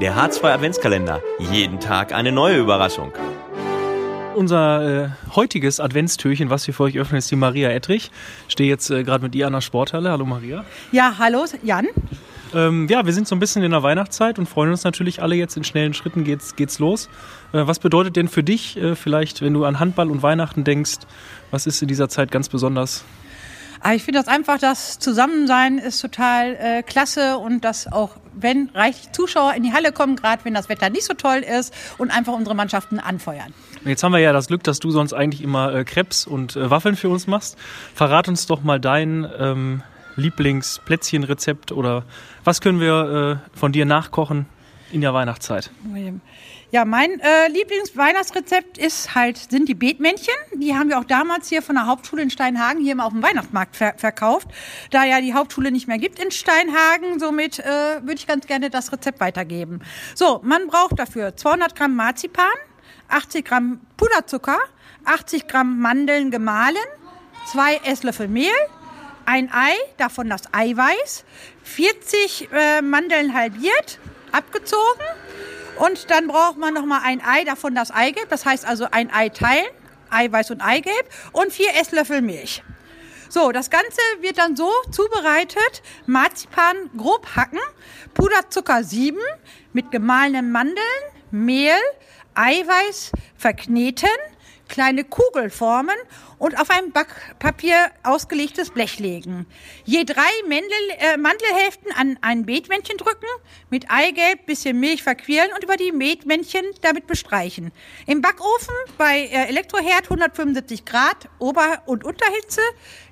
Der H2 Adventskalender. Jeden Tag eine neue Überraschung. Unser äh, heutiges Adventstürchen, was wir für euch öffnen, ist die Maria Ettrich. Ich stehe jetzt äh, gerade mit ihr an der Sporthalle. Hallo Maria. Ja, hallo Jan. Ähm, ja, wir sind so ein bisschen in der Weihnachtszeit und freuen uns natürlich alle jetzt in schnellen Schritten geht's, geht's los. Äh, was bedeutet denn für dich äh, vielleicht, wenn du an Handball und Weihnachten denkst, was ist in dieser Zeit ganz besonders? Ah, ich finde das einfach, das Zusammensein ist total äh, klasse und dass auch, wenn reichlich Zuschauer in die Halle kommen, gerade wenn das Wetter nicht so toll ist und einfach unsere Mannschaften anfeuern. Jetzt haben wir ja das Glück, dass du sonst eigentlich immer äh, Krebs und äh, Waffeln für uns machst. Verrat uns doch mal dein ähm, Lieblingsplätzchenrezept oder was können wir äh, von dir nachkochen in der Weihnachtszeit? Ja, mein äh, Lieblingsweihnachtsrezept ist halt, sind die Beetmännchen. Die haben wir auch damals hier von der Hauptschule in Steinhagen hier mal auf dem Weihnachtsmarkt ver verkauft. Da ja die Hauptschule nicht mehr gibt in Steinhagen, somit äh, würde ich ganz gerne das Rezept weitergeben. So, man braucht dafür 200 Gramm Marzipan, 80 Gramm Puderzucker, 80 Gramm Mandeln gemahlen, zwei Esslöffel Mehl, ein Ei, davon das Eiweiß, 40 äh, Mandeln halbiert, abgezogen und dann braucht man noch mal ein Ei, davon das Eigelb, das heißt also ein Ei teilen, Eiweiß und Eigelb und vier Esslöffel Milch. So, das Ganze wird dann so zubereitet, Marzipan grob hacken, Puderzucker sieben mit gemahlenen Mandeln, Mehl, Eiweiß verkneten, kleine Kugelformen und auf ein Backpapier ausgelegtes Blech legen. Je drei Mandel, äh, Mandelhälften an ein Beetmännchen drücken, mit Eigelb, bisschen Milch verquirlen und über die Beetmännchen damit bestreichen. Im Backofen bei äh, Elektroherd 175 Grad, Ober- und Unterhitze,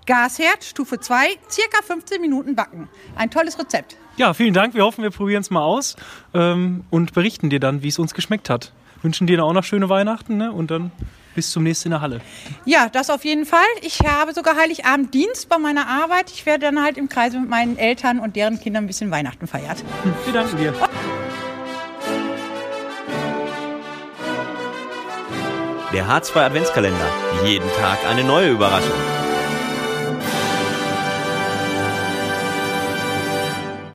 Gasherd Stufe 2, circa 15 Minuten backen. Ein tolles Rezept. Ja, vielen Dank. Wir hoffen, wir probieren es mal aus ähm, und berichten dir dann, wie es uns geschmeckt hat. Wünschen dir dann auch noch schöne Weihnachten ne? und dann bis zum nächsten in der Halle. Ja, das auf jeden Fall. Ich habe sogar Heiligabend Dienst bei meiner Arbeit. Ich werde dann halt im Kreise mit meinen Eltern und deren Kindern ein bisschen Weihnachten feiert. Hm, wir danken dir. Der H2 Adventskalender. Jeden Tag eine neue Überraschung.